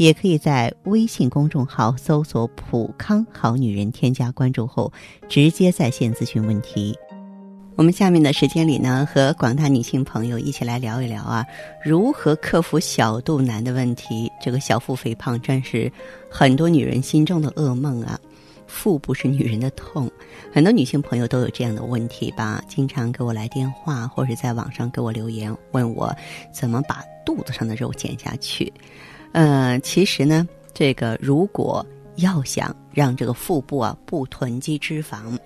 也可以在微信公众号搜索“普康好女人”，添加关注后，直接在线咨询问题。我们下面的时间里呢，和广大女性朋友一起来聊一聊啊，如何克服小肚腩的问题。这个小腹肥胖真是很多女人心中的噩梦啊！腹部是女人的痛，很多女性朋友都有这样的问题吧？经常给我来电话，或者在网上给我留言，问我怎么把肚子上的肉减下去。呃，其实呢，这个如果要想让这个腹部啊不囤积脂肪，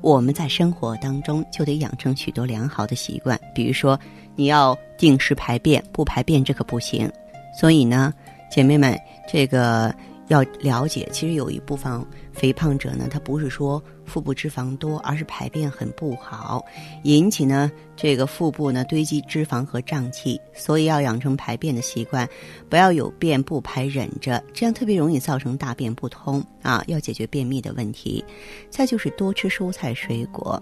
我们在生活当中就得养成许多良好的习惯。比如说，你要定时排便，不排便这可不行。所以呢，姐妹们，这个要了解，其实有一部分肥胖者呢，他不是说。腹部脂肪多，而是排便很不好，引起呢这个腹部呢堆积脂肪和胀气，所以要养成排便的习惯，不要有便不排忍着，这样特别容易造成大便不通啊！要解决便秘的问题。再就是多吃蔬菜水果。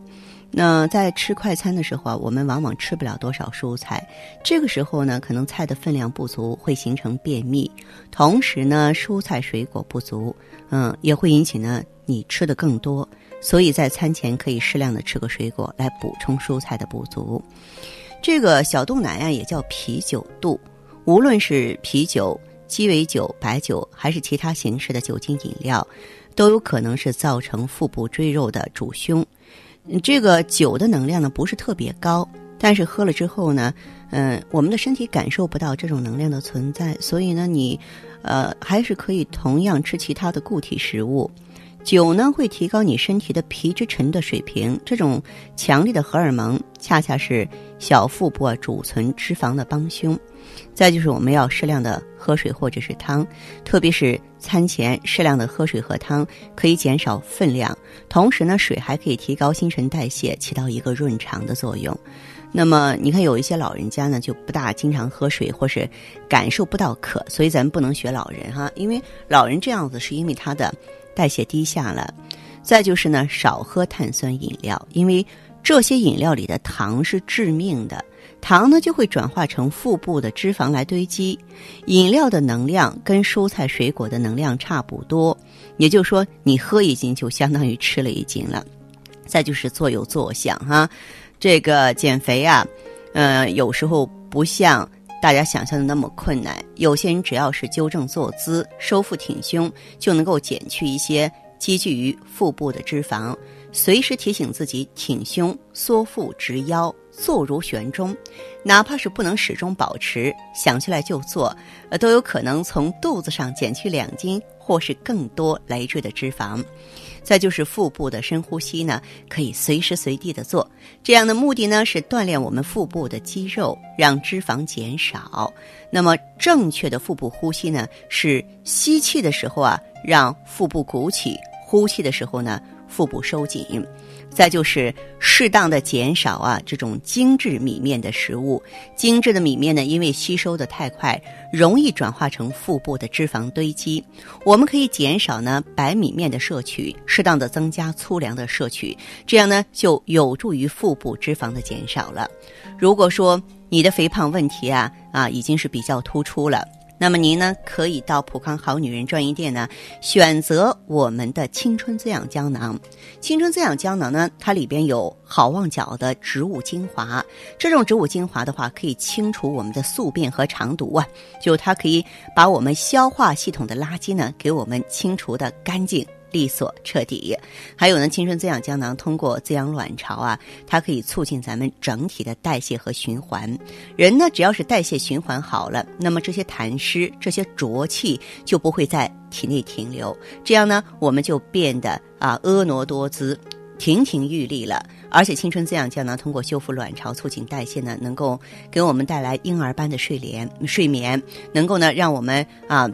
那在吃快餐的时候啊，我们往往吃不了多少蔬菜，这个时候呢，可能菜的分量不足，会形成便秘。同时呢，蔬菜水果不足，嗯，也会引起呢你吃的更多。所以在餐前可以适量的吃个水果来补充蔬菜的不足。这个小肚腩呀也叫啤酒肚，无论是啤酒、鸡尾酒、白酒还是其他形式的酒精饮料，都有可能是造成腹部赘肉的主凶。这个酒的能量呢不是特别高，但是喝了之后呢，嗯，我们的身体感受不到这种能量的存在，所以呢，你，呃，还是可以同样吃其他的固体食物。酒呢会提高你身体的皮质醇的水平，这种强烈的荷尔蒙恰恰是小腹部啊储存脂肪的帮凶。再就是我们要适量的喝水或者是汤，特别是餐前适量的喝水和汤，可以减少分量。同时呢，水还可以提高新陈代谢，起到一个润肠的作用。那么你看有一些老人家呢就不大经常喝水，或是感受不到渴，所以咱们不能学老人哈，因为老人这样子是因为他的。代谢低下了，再就是呢，少喝碳酸饮料，因为这些饮料里的糖是致命的，糖呢就会转化成腹部的脂肪来堆积。饮料的能量跟蔬菜水果的能量差不多，也就是说，你喝一斤就相当于吃了一斤了。再就是坐有坐相哈，这个减肥啊，呃，有时候不像。大家想象的那么困难，有些人只要是纠正坐姿、收腹挺胸，就能够减去一些积聚于腹部的脂肪。随时提醒自己挺胸、缩腹、直腰、坐如悬钟，哪怕是不能始终保持，想起来就做，呃，都有可能从肚子上减去两斤或是更多累赘的脂肪。再就是腹部的深呼吸呢，可以随时随地的做。这样的目的呢是锻炼我们腹部的肌肉，让脂肪减少。那么正确的腹部呼吸呢，是吸气的时候啊，让腹部鼓起；呼气的时候呢，腹部收紧。再就是适当的减少啊这种精致米面的食物，精致的米面呢，因为吸收的太快，容易转化成腹部的脂肪堆积。我们可以减少呢白米面的摄取，适当的增加粗粮的摄取，这样呢就有助于腹部脂肪的减少了。如果说你的肥胖问题啊啊已经是比较突出了。那么您呢，可以到普康好女人专营店呢，选择我们的青春滋养胶囊。青春滋养胶囊呢，它里边有好望角的植物精华。这种植物精华的话，可以清除我们的宿便和肠毒啊，就它可以把我们消化系统的垃圾呢，给我们清除的干净。利索彻底，还有呢，青春滋养胶囊通过滋养卵巢啊，它可以促进咱们整体的代谢和循环。人呢，只要是代谢循环好了，那么这些痰湿、这些浊气就不会在体内停留，这样呢，我们就变得啊婀娜多姿、亭亭玉立了。而且青春滋养胶囊通过修复卵巢、促进代谢呢，能够给我们带来婴儿般的睡眠，睡眠能够呢让我们啊。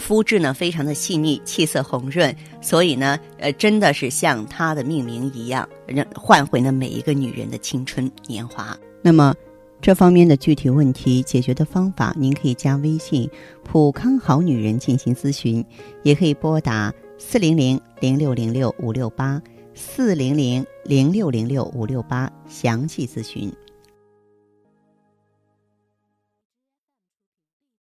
肤质呢非常的细腻，气色红润，所以呢，呃，真的是像它的命名一样，让换回了每一个女人的青春年华。那么，这方面的具体问题解决的方法，您可以加微信“普康好女人”进行咨询，也可以拨打四零零零六零六五六八四零零零六零六五六八详细咨询。